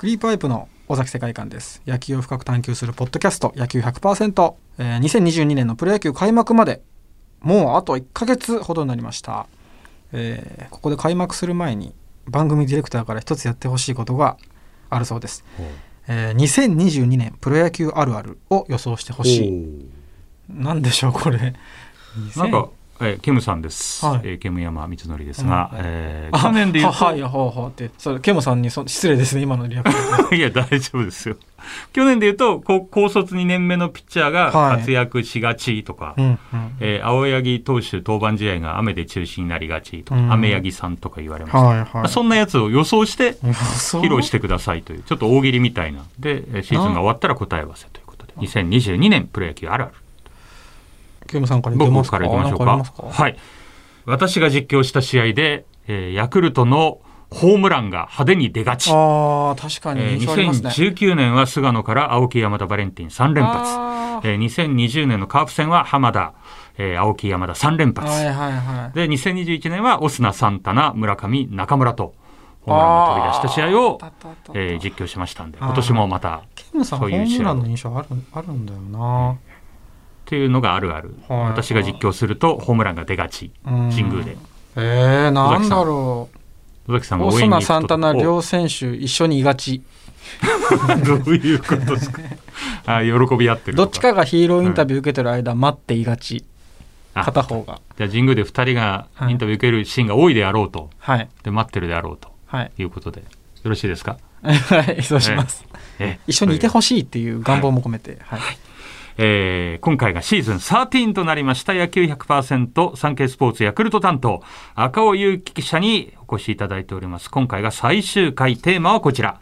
クリープアイプの尾崎世界観です。野球を深く探求するポッドキャスト。野球100%、えー、2022年のプロ野球開幕までもうあと1ヶ月ほどになりました、えーここで開幕する前に番組ディレクターから一つやってほしいことがあるそうです、えー2022年プロ野球あるあるを予想してほしい。なんでしょうこれ。なんか、えーケムさんです、はい。えーケム山光則ですが、うん。えー去年で言うとははいほうほうってそれケモさんにそ失礼ですね今のリアクション。いや大丈夫ですよ。去年で言うとこ高卒2年目のピッチャーがはい。活躍しがちとか、うんうん。えー青柳投手登板試合が雨で中止になりがちとか、うん。雨柳さんとか言われました、はいはい。まあそんなやつを予想して 披披露してくださいというちょっと大喜利みたいなでえーシーズンが終わったら答え合わせということで2022年プロ野球あるあるケモさんからいきますか？僕からいきましょうか。はい。私が実況した試合で、えーヤクルトのホームランが派手に出がち、ああ確かにえー印象ありますね、2019年は菅野から青木山田バレンティン3連発。えー2020年のカープ戦は浜田、えー青木山田3連発、はいはいはい。で2021年はオスナサンタナ村上中村とホームランが飛び出した試合をえー実況しましたんで今年もまたっケムさんホそういう試合ームランの印象あるあるんだよなていうのがあるある、はい私が実況するとホームランが出がち。うん。神宮で。えー、なんだろ尾崎さうんが応援にサンタナ両選手一緒にいがち。お どういうことですか？あ喜び合ってるとどっちかがヒーローインタビュー受けてる間待っていがち。あ片方が。じゃあ神宮で2人がインタビュー受けるシーンが多いであろうと、はい。で待ってるであろうと。はい。いうことで。よろしいですか、はいそうします、ええ。一緒にいてほしいっていう願望も込めて、はいえー今回がシーズン13となりました。野球100%サンケイスポーツヤクルト担当。赤尾祐樹記者にお越しいただいております。今回が最終回。テーマはこちら。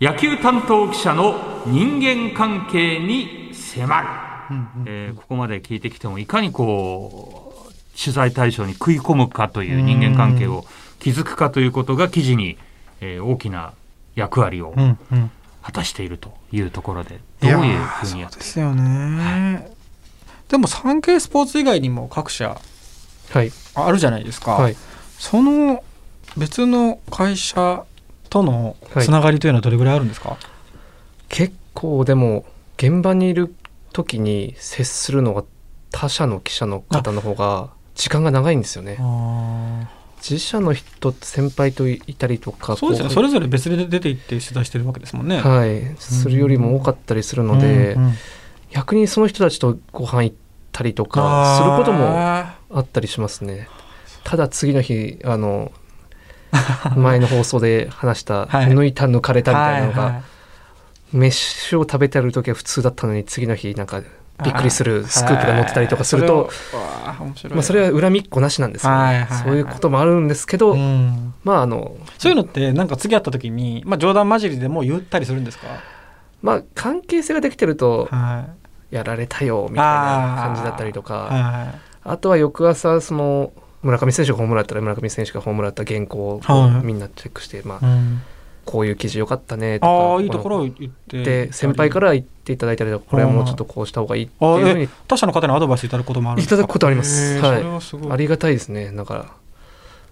野球担当記者の人間関係に迫る、えーここまで聞いてきてもいかにこう取材対象に食い込むかという人間関係を築くかということが記事に、えー大きな役割をうんうん果たしているというところでどういうふうにやそってうですよね、でも産経スポーツ以外にも各社はい。あるじゃないですか、はい。その別の会社とのはい。つながりというのはどれぐらいあるんですか、結構でも、現場にいる時に接するのが他社の記者の方の方が時間が長いんですよね。あ自社の人先輩といたりとかーそうですよね。こそれぞれ別で出て行って取材してるわけですもんね。はい、するよりも多かったりするので、うんうん。逆にその人たちとご飯行ったりとかすることもああったりしますね。ただ次の日あの 前の放送で話したはい。抜いた抜かれーたみたいなのが、はいはい。飯を食べてる時は普通だったのに次の日なんかびっくりするスクープが載ってたりとかすると、まあ、それは恨みっこなしなんですそういうこともあるんですけど、うん。まああのそういうのってなんか次会った時に、まあ、冗談交じりでも言ったりするんですか、まあ関係性ができてるとはい。やられたよみたいな感じだったりとかはあとは翌朝その村上選手がホームランだったら村上選手がホームランだった原稿をみんなチェックして、まい、あ、うん、こういう記事よかったねとかああいいところを言ってで先輩から言っていただいたりとかこれはもうちょっとこうした方がいいっていうふうに他社の方にアドバイスいただくこともあるんですか？いただくことあります。はい。すありがたいですね。だから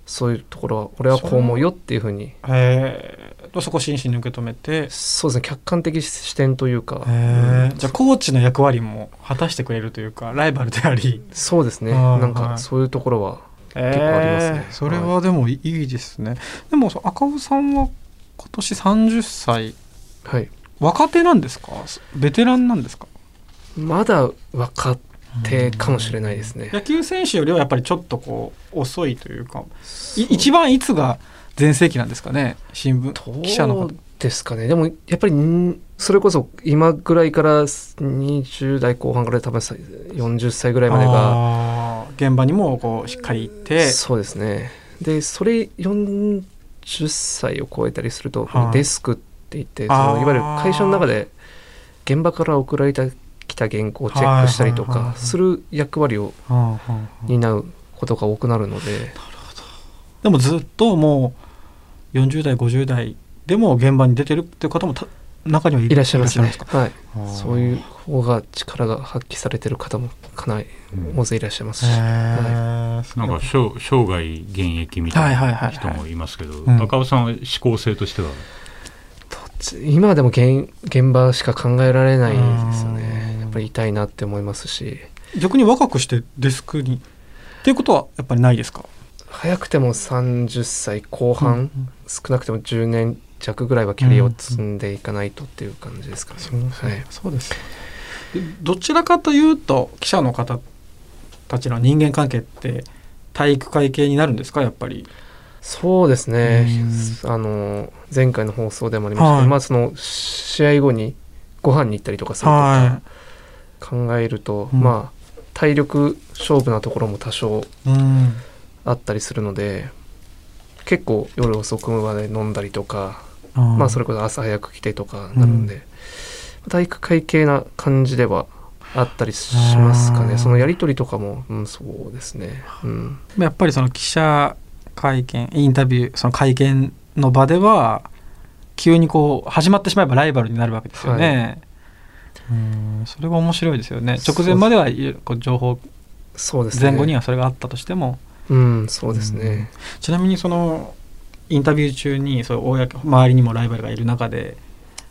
そういうところは。俺はこう思うよっていうふうに。へーそこ真摯に受け止めて。そうですね。客観的視点というか、へーじゃあコーチの役割も果たしてくれるというかライバルであり。そうですね。なんはい。かそういうところは結構ありますね。えーそれはでもいいですね、でもそう赤尾さんは今年30歳。はい。若手なんですか？ベテランなんですか？まだ若手かもしれないですね。野球選手よりはやっぱりちょっとこう遅いというかい一番いつが全盛期なんですかね？新聞記者の方。ですかね。でもやっぱりんそれこそ今ぐらいから20代後半から多分さ40歳ぐらいまでが現場にもこうしっかり行って。そうですね。でそれ40歳を超えたりすると、はい。デスクって言ってそのいわゆる会社の中で現場から送られてきた原稿をチェックしたりとかする役割を担うことが多くなるので。でもずっともう40代50代でも現場に出てるっていう方もた中にはいいらっしゃいますね。はい。そういう方が力が発揮されてる方もかなり大勢いらっしゃいますし、へはーなんか生生涯現役みたいな人もいますけど、うん赤尾さんは思考性としては、つ今でも現現場しか考えられないですようん。ねやっぱり痛いなって思いますし。逆に若くしてデスクに？っていうことはやっぱりないですか？早くても30歳後半、うん少なくても10年弱ぐらいはキャリアを積んでいかないとっていう感じですかね、はい、そうです。でどちらかというと記者の方たちの人間関係って体育会系になるんですかやっぱり？そうですね。あの前回の放送でもありました。けど、はい。まあその試合後にご飯に行ったりとかするとはか考えると、うん。まあ体力勝負なところも多少いうん。あったりするので結構夜遅くまで飲んだりとか、まあそれこそ朝早く来てとかなるんで、体育会系な感じではあったりしますかね。そのやり取りとかも、うん、そうですね、うん、やっぱりその記者会見インタビューその会見の場では急にこう始まってしまえばライバルになるわけですよね。うん。それが面白いですよね。直前まではいこう情報そうですね。前後にはそれがあったとしても、うんそうですね、ちなみにそのインタビュー中にそう公周りにもライバルがいる中で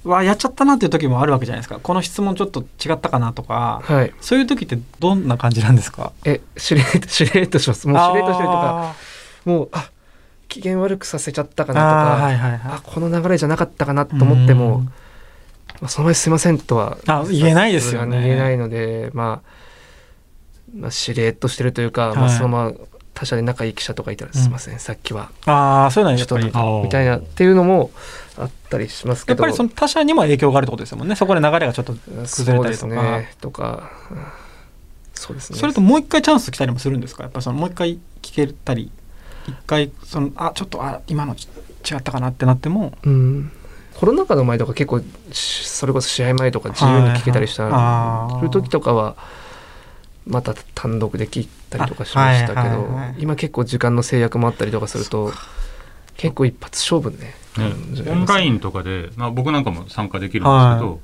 うわやっちゃったなっていう時もあるわけじゃないですか。この質問ちょっと違ったかなとかはい。そういう時ってどんな感じなんですか？えしれっとしれっとします。もうしれっとしてるとかあもうあ機嫌悪くさせちゃったかーなとかあーはいはいはい。あこの流れじゃなかったかなと思っても、うん。まあ、その前すいませんとはあ言えないですよね。言えないので、まあ、まあしれっとしてるというか、まあ、はいそのまま他社で仲いい記者とかいたら、うんすいません。さっきは。ああそういうのちょっとみたいなっていうのもあったりしますけど。やっぱりその他者にも影響があるってことですもんね。そこで流れがちょっと崩れたりとか、ね。とか、うんそうですね。それともう一回チャンス来たりもするんですか？やっぱそのもう一回聞けたり。一回そのあちょっとあ今の違ったかなってなっても。うん。コロナ禍の前とか結構しそれこそ試合前とか自由に聞けたりしたはいはい。時とかはまた単独で聞いたりとかしましたけど、あはいはいはい。今結構時間の制約もあったりとかすると結構一発勝負ねね、オンラインとかで、まあ、僕なんかも参加できるんですけど、は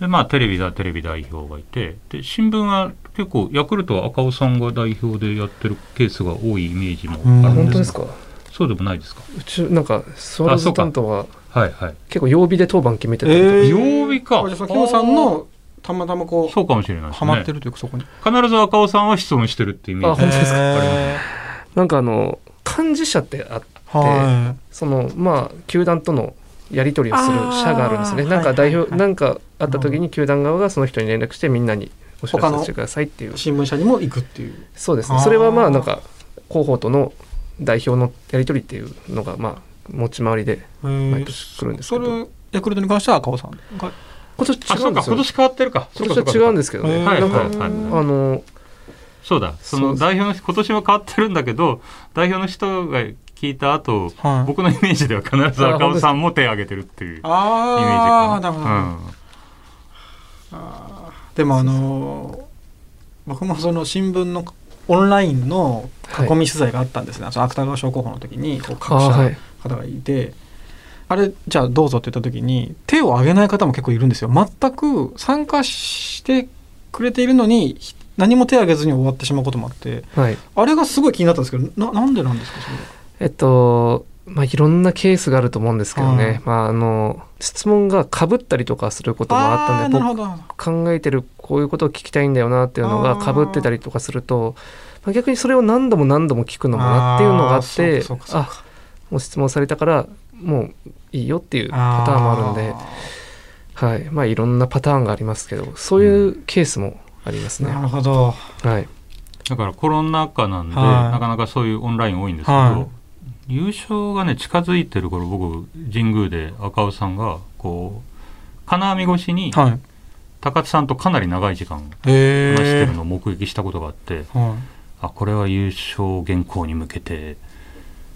でまあ、テレビだテレビ代表がいてで新聞は結構ヤクルトは赤尾さんが代表でやってるケースが多いイメージもうんあるん。で本当ですすか？そうでもないですか？うちなんかスワローズ担当ははいはい。結構曜日で当番決めてたりとか、えー曜日か。あじゃあそのキムさんのたまたまこうそうかもしれないですハマってねるというかそこに。必ず赤尾さんは質問してるってイメージあ本当ですか？へなんかあの幹事社ってあってーはそのまあ球団とのやり取りをする社があるんですね。はいなんか代表、はいはいなんかあった時に球団側がその人に連絡してみんなにお知らせしてくださいっていう。い。新聞社にも行くっていう。そうですね。それはまあなんか広報との代表のやり取りっていうのがまあ持ち回りで毎毎年来るんですけど。それヤクルトに関しては赤尾さんが？今年あそうか違うんですよ。今年変わってるか。そうか今年は違うんですけどね。はいはいはいあのそうだ。その代表の今年は変わってるんだけど代表の人が聞いた後はい。僕のイメージでは必ず赤尾さんも手を挙げてるっていうイメージかああなるほど、な。でもあのー僕もその新聞のオンラインの囲み取材があったんですね、その芥川賞候補の時にこう各社あーはい。方がいて、あれじゃあどうぞって言った時に手を挙げない方も結構いるんですよ。全く参加してくれているのに何も手を挙げずに終わってしまうこともあってはい。あれがすごい気になったんですけどななんでなんですかそれえっと、まあ、いろんなケースがあると思うんですけどね、はい。まあ、あの質問がかぶったりとかすることもあったんで僕考えてるこういうことを聞きたいんだよなっていうのがかぶってたりとかすると、まあ、逆にそれを何度も何度も聞くのもなっていうのがあってあもう質問されたからもういいよっていうパターンもあるんで、はい。まあ、いろんなパターンがありますけどそういうケースもありますね。なるほど。はい、だからコロナ禍なんで、はい。なかなかそういうオンライン多いんですけど、はい。優勝がね近づいてる頃僕神宮で赤尾さんがこう金網越しにはい。高津さんとかなり長い時間へ話してるえのを目撃したことがあって、はい。あこれは優勝原稿に向けて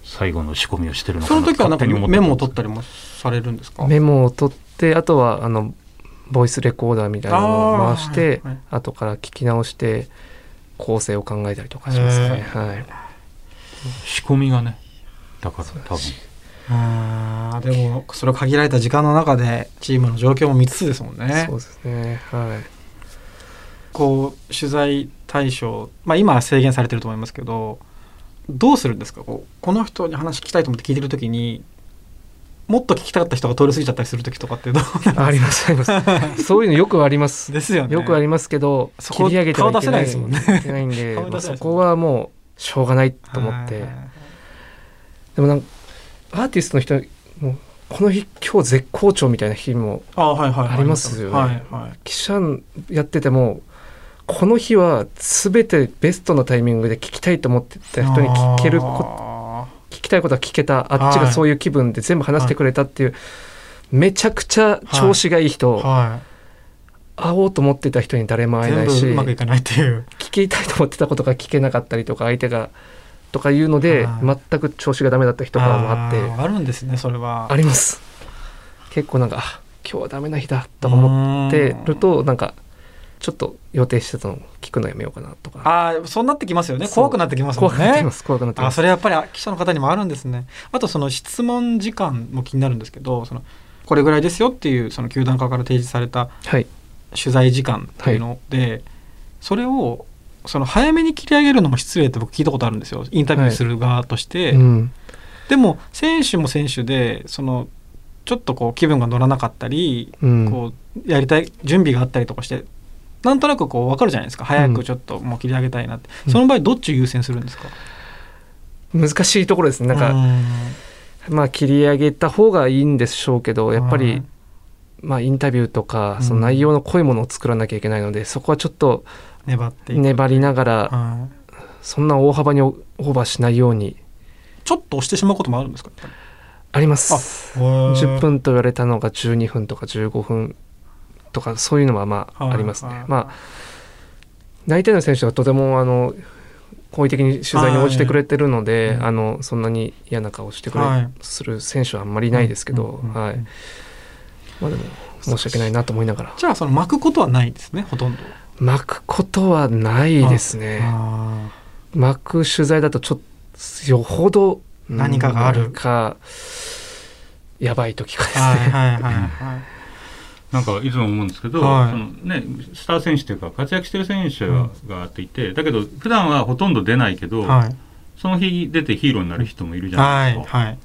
最後の仕込みをしてるのかなその時はなんかメモを取ったりもされるんですか？メモを取ってあとはあのボイスレコーダーみたいなのを回してあーはい。後から聞き直して構成を考えたりとかしますね。へはい、仕込みがねだから多分。あーでもそれは限られた時間の中でチームの状況も見つつですもんね。そうですね。はい。こう取材対象まあ今は制限されてると思いますけどどうするんですか？こうこの人に話聞きたいと思って聞いてる時にもっと聞きたかった人が通り過ぎちゃったりする時とかってどうありますあります。そういうのよくあります。ですよね。よくありますけどそこ切り上げてはいけないんね。いけないんで、まあそこはもうしょうがないと思って、でもなんかアーティストの人もうこの日今日絶好調みたいな日もありますよね。はいはい。記者やっててもこの日は全てベストなタイミングで聞きたいと思ってた人に聞けるこあ聞きたいことは聞けたあっちがそういう気分で全部話してくれたっていう、めちゃくちゃ調子がいい人、ーは会おうと思ってた人に誰も会えないしうまくいかないっていう。聞きたいと思ってたことが聞けなかったりとか相手がとかいうのではい。全く調子がダメだった日とかもあって。ーあるんですねそれは。あります。結構なんかあ今日はダメな日だとか思ってるとなんかちょっと予定してたの聞くのやめようかなとか。ああそうなってきますよね。怖くなってきますもんね。怖くなってきます怖くなってきます。あそれやっぱり記者の方にもあるんですね。あとその質問時間も気になるんですけどそのこれぐらいですよっていうその球団側から提示されたはい。取材時間っていうので、それをその早めに切り上げるのも失礼って僕聞いたことあるんですよ。インタビューする側として、うん。でも選手も選手でそのちょっとこう気分が乗らなかったり、うん。こうやりたい準備があったりとかしてなんとなくこう分かるじゃないですか。早くちょっともう切り上げたいなって、うん。その場合どっちを優先するんですか、難しいところですね。なんか、まあ切り上げた方がいいんでしょうけどやっぱり、まあインタビューとかその内容の濃いものを作らなきゃいけないので、そこはちょっと粘って粘りながらはいそんな大幅にオーバーしないように。ちょっと押してしまうこともあるんですか？あり。ますり10分と言われたのが12分とか15分とかそういうのはまあはいありますね、はいまあ大体の選手はとてもあの好意的に取材に応じてくれてるので、はい。あのそんなに嫌な顔してくれ、はい。する選手はあんまりいないですけど、はい。まあでも申し訳ないなと思いながら。じゃあその巻くことはないですねほとんど。巻くことはないですね。あ巻く取材だとちょっとよほど何かがある。何かやばい時かですーね、はいはいはいはいなんかいつも思うんですけど、はい。そのね、スター選手というか活躍してる選手ががあっていて、だけど普段はほとんど出ないけど、はい。その日出てヒーローになる人もいるじゃなはいいですか。はい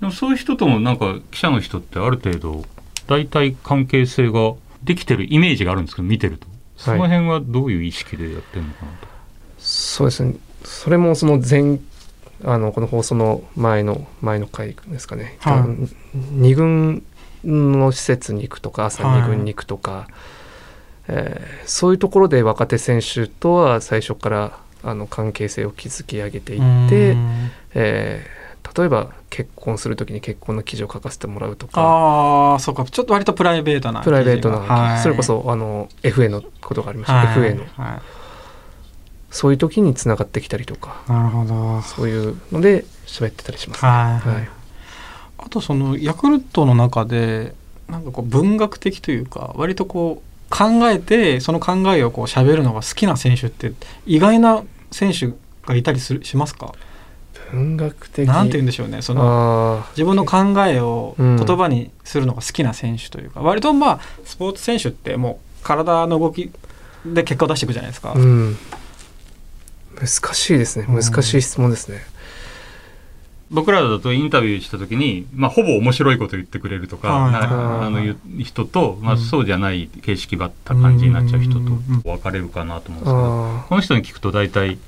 でもそういう人ともなんか記者の人ってある程度大体関係性ができてるイメージがあるんですけど見てると。その辺はどういう意識でやってるのかなと。そうですね。それもその前あのこの放送の前の前の回ですかね、はい。あの二軍の施設に行くとか朝はい二軍に行くとか、えーそういうところで若手選手とは最初からあの関係性を築き上げていってえー例えば結婚する時に結婚の記事を書かせてもらうとか。ああそうか。ちょっと割とプライベートなプライベートな、はい。それこそあの FA のことがありました、はい。FA の。はそういう時につながってきたりとか。いなるほど。そういうので喋ってたりします、ねはい。はいあとそのヤクルトの中でなんかこう文学的というか割とこう考えてその考えをこう喋るのが好きな選手って意外な選手がいたりするしますか？文学的。なんて言うんでしょうねそのあ自分の考えをうん。言葉にするのが好きな選手というか、割とまあスポーツ選手ってもう体の動きで結果を出していくじゃないですか。ーうん。難しいですね。うん難しい質問ですね、僕らだとインタビューした時に、まあ、ほぼ面白いこと言ってくれるとか、はい。なはい。あのいう人と、まあ、うん。そうじゃない形式ばった感じになっちゃう人と分かれるかなと思うんですけど、あこの人に聞くと大体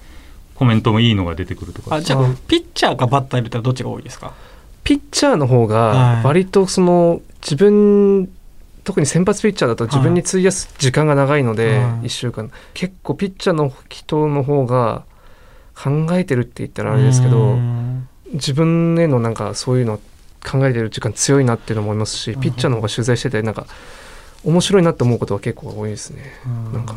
コメントもいいのが出てくるとかあじゃあうんピッチャーかバッターいるったらどっちが多いですか？ピッチャーの方はい。が割とその自分特に先発ピッチャーだと自分に費やす時間が長いので、はい。1週間。結構ピッチャーの人の方が考えてるって言ったらあれですけうどん自分へのなんかそういうの考えてる時間強いなっていうのも思いますしうん。ピッチャーの方が取材しててなんか面白いなって思うことは結構多いですね。なんか。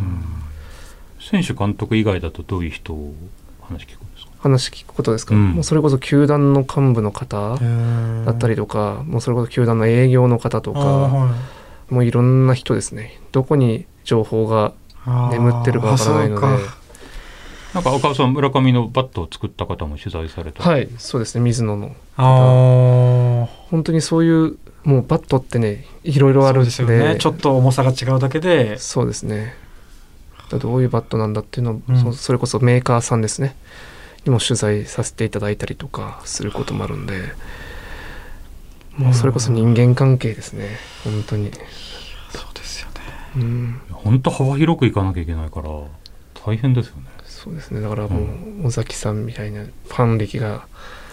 選手監督以外だとどういう人を話聞くんですか？話聞くことですか、うん。もうそれこそ球団の幹部の方だったりとか、もうそれこそ球団の営業の方とあか、はい。もういろんな人ですね。どこに情報が眠ってるかわからないのでなんか赤尾さん村上のバットを作った方も取材された。はいそうですね水野のあー。本当にそういうもうバットってねいろいろあるんで。ですよね。ちょっと重さが違うだけで。そうですね。だどういうバットなんだっていうのを、うん。そそれこそメーカーさんですね。にも取材させていただいたりとかすることもあるんで。もうそれこそ人間関係ですね。本当に。そうですよね。うん。本当幅広くいかなきゃいけないから大変ですよね。そうですね。だからもう尾崎さんみたいなファン歴が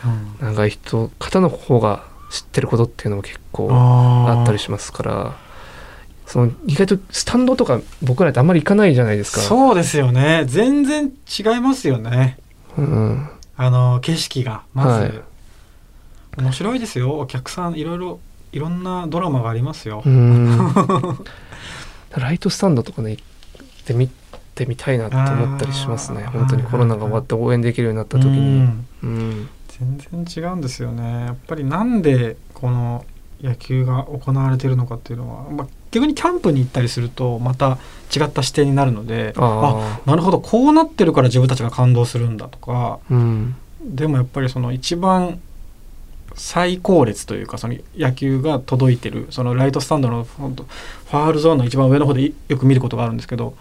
うん。長い人方の方が知ってることっていうのも結構あったりしますからその意外とスタンドとか僕らってあんまり行かないじゃないですか。そうですよね。全然違いますよね。うん、あの景色がまず、はい。面白いですよ。お客さんいろいろいろんなドラマがありますよ、うん。ライトスタンドとかね行ってみてみたいなと思ったりしますね。本当にコロナが終わって応援できるようになった時うにん。うん。全然違うんですよね。やっぱりなんでこの野球が行われているのかっていうのは、まあ、逆にキャンプに行ったりするとまた違った視点になるのであなるほど。こうなってるから自分たちが感動するんだとか。あうん。でもやっぱりその一番最高列というかその野球が届いてるそのライトスタンドのファールゾーンの一番上の方でいよく見ることがあるんですけど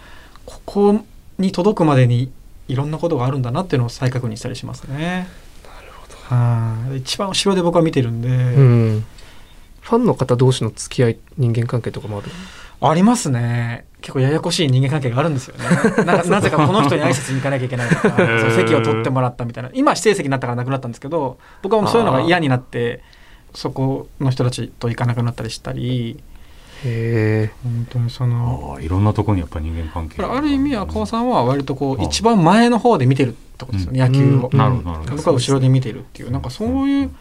ここに届くまでにいろんなことがあるんだなっていうのを再確認したりしますね。なるほどはい。一番後ろで僕は見てるんで、うん。ファンの方同士の付き合い人間関係とかもある？ありますね。結構ややこしい人間関係があるんですよね。な なぜかこの人に挨拶に行かなきゃいけないとかその席を取ってもらったみたいな。今指定席になったからなくなったんですけど僕はもうそういうのが嫌になってそこの人たちと行かなくなったりしたりへえ本当にそのいろんなところにやっぱ人間関係ある。意味赤尾さんは割とこうあ一番前の方で見てるってことですよね、うん。野球を、うん。なるほどなるほど。僕は後ろで見てるっていう。なんかそういう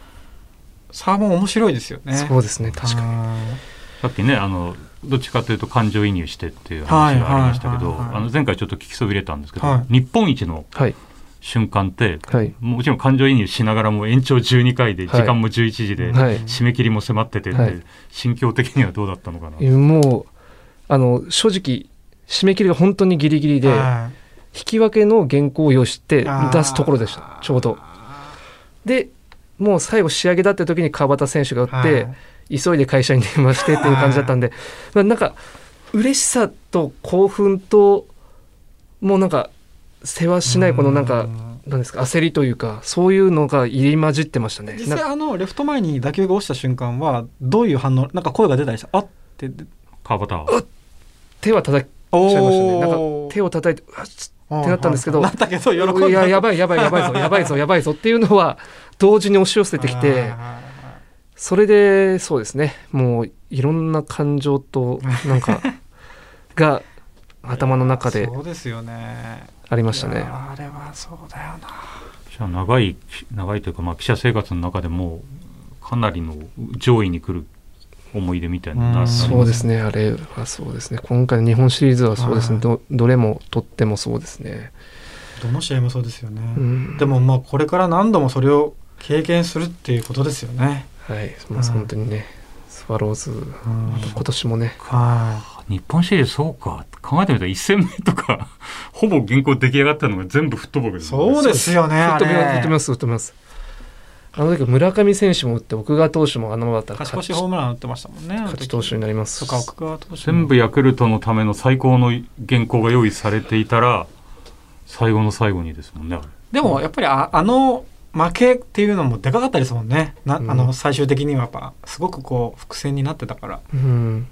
差も面白いですよね。そうですね確かに。にさっきねあのどっちかというと感情移入してっていう話がありましたけど、前回ちょっと聞きそびれたんですけど、はい。日本一のはい瞬間ってはい。もちろん感情移入しながらも延長12回ではい。時間も11時ではい。締め切りも迫っててって、はい。心境的にはどうだったのかな、えもうあの正直締め切りが本当にギリギリで引き分けの原稿を用意して出すところでしたちょうど。でもう最後仕上げだって時に川端選手が打って、急いで会社に電話してっていう感じだったんで、まあなんか嬉しさと興奮ともうなんか世話しないこのなんかなんですか焦りというかそういうのが入り混じってましたね。実な際あのレフト前に打球が落ちた瞬間はどういう反応なんか声が出たりした？あって川端。は手は叩おちゃいましたね。なんか手をを叩いてあつってなったんですけどなったけど喜んだいややばいやばいやばいぞやばいぞやばいぞっていうのは同時に押し寄せてきてそれでそうですね。もういろんな感情となんかが頭の中でそうですよね。ありましたね。あれはそうだよな。じゃあ長い長いというか、まあ、記者生活の中でもかなりの上位に来る思い出みたいなそうですね。あれはそうですね。今回の日本シリーズはそうですね。はい。どどれもとってもそうですね。どの試合もそうですよね、うん。でもまあこれから何度もそれを経験するっていうことですよね、はい、まあ、本当にねスワローズうん。今年もね。は日本シリーズそうか。考えてみたら1戦目とか ほぼ原稿出来上がったのが全部吹っ飛ぶわけいですよね。そうですよね吹っあ飛びます吹っ飛びれます。あの時村上選手も打って奥川投手もあのままだったら勝ち越しホームラン打ってましたもんね勝ち投手になります。とか奥川投手も。全部ヤクルトのための最高の原稿が用意されていたら最後の最後にですもんねでもやっぱりああの負けっていうのもでかかったですもんね。な、うん。あの最終的にはやっぱすごくこう伏線になってたから。うん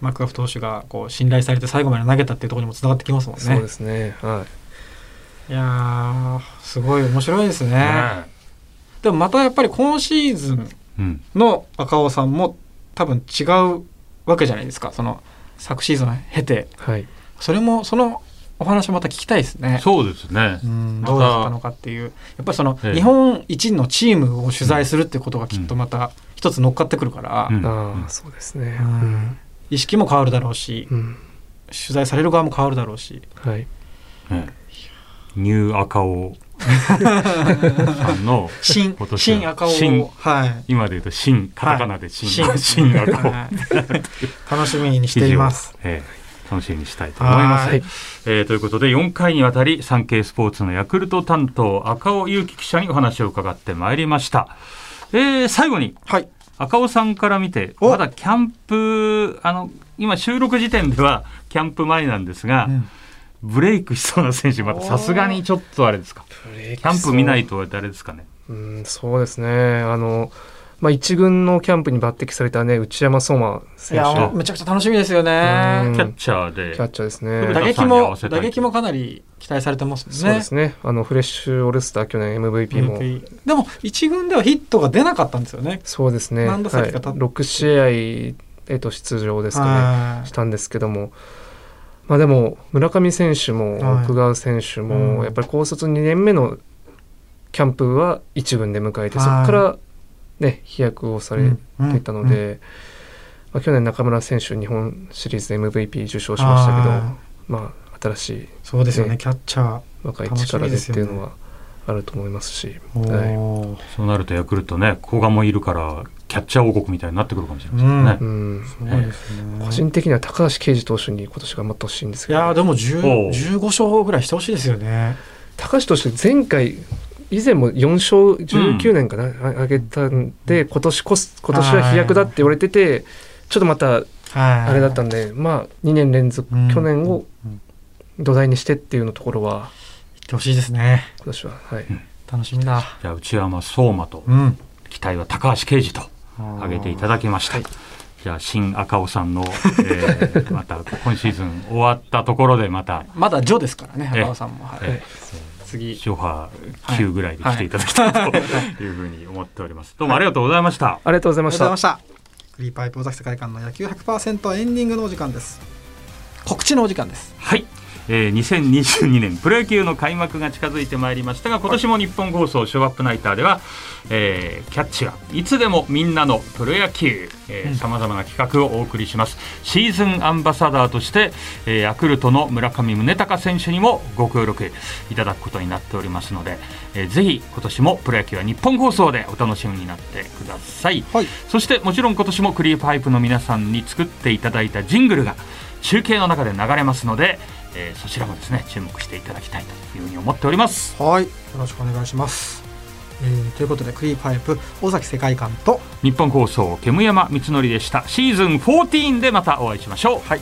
マクガフ投手がこう信頼されて最後まで投げたっていうところにもつながってきますもんね。そうですね。はい。やーすごい面白いですね。ねでもまたやっぱり今シーズンうん。の赤尾さんも多分違うわけじゃないですかその昨シーズンを経て。いはい。それもそのお話また聞きたいですね。そうですね。どうだったのかっていう。やっぱりそのええ。日本一のチームを取材するってことがきっとまた一つ乗っかってくるから、うん。ああそうですね。うん意識も変わるだろうしうん、うん取材される側も変わるだろうし。はい。ね。ニュー赤尾さんの新今年は新赤尾新。をはい。今で言うと新カタカナで新、新。新赤尾。はい。楽しみにしています。ええ。楽しみにしたいと思います。はい。えーということで4回にわたり産経スポーツのヤクルト担当赤尾祐樹記者にお話を伺ってまいりました。えー最後にはい赤尾さんから見てお。まだキャンプあの今収録時点ではキャンプ前なんですが、うん。ブレイクしそうな選手またさすがにちょっとあれですか？キキャンプ見ないとあれですかね？うん、そうですね。あの、まあ、一軍のキャンプに抜擢されたね内山相馬い選や手めちゃくちゃ楽しみですようねん。キャッチャーで。キャッチャーですね。打撃も打撃もかなり期待されてますね。そうですね。あのフレッシュオールスター去年 MVP も。MVP でも一軍ではヒットが出なかったんですよね。そうですね。何打席かはい、6試合へと出場ですかね。はしたんですけども、まあでも村上選手もはい。奥川選手うん。もやっぱり高卒2年目のキャンプは一軍で迎えて、はいそこからね飛躍をされていたので、まあ、去年中村選手日本シリーズで MVP 受賞しましたけど、あまあ新しいーそうですよねね。キャッチャー。若い力でっていうのはあると思いますし、おはい。ー。そうなるとヤクルトね古賀もいるからキャッチャー王国みたいになってくるかもしれませんね、うん、そうですね。個人的には高橋奎二投手に今年頑張ってほしいんですけど、いやーでも10おう15勝ぐらいしてほしいですよね高橋投手前回以前も4勝19年かな、あ上げたんで今年こそ今年は飛躍だって言われててちょっとまたはい。あれだったんで、まあ2年連続、うん。去年をうん。土台にしてっていうのところは言ってほしいですね。今年ははい、楽しみだ。じゃあ内山相馬とうん。期待は高橋奎二と挙げていただきました、はい。じゃあ新赤尾さんの、えー また今シーズン終わったところでまた。まだジョですからねえ赤尾さんも。はい。え次。ショハ9ぐらいで来ていただきたいとい。うふうに思っております。どうもありがとうございました。ありがとうございました。ありがとうございました。クリーパイプ尾崎世界観の野球100%エンディングのお時間です。告知のお時間です。はい。えー、2022年プロ野球の開幕が近づいてまいりましたが今年も日本放送ショーアップナイターでは、えーキャッチはいつでもみんなのプロ野球さまざまな企画をお送りします。シーズンアンバサダーとして、えーヤクルトの村上宗隆選手にもご協力いただくことになっておりますので、えーぜひ今年もプロ野球は日本放送でお楽しみになってください、はい。そしてもちろん今年もクリーパイプの皆さんに作っていただいたジングルが中継の中で流れますので、えーそちらもですね注目していただきたいというふうに思っております。はい。よろしくお願いします、えーということでクリーパイプ尾崎世界観と日本放送煙山光則でした。シーズン14でまたお会いしましょう。はい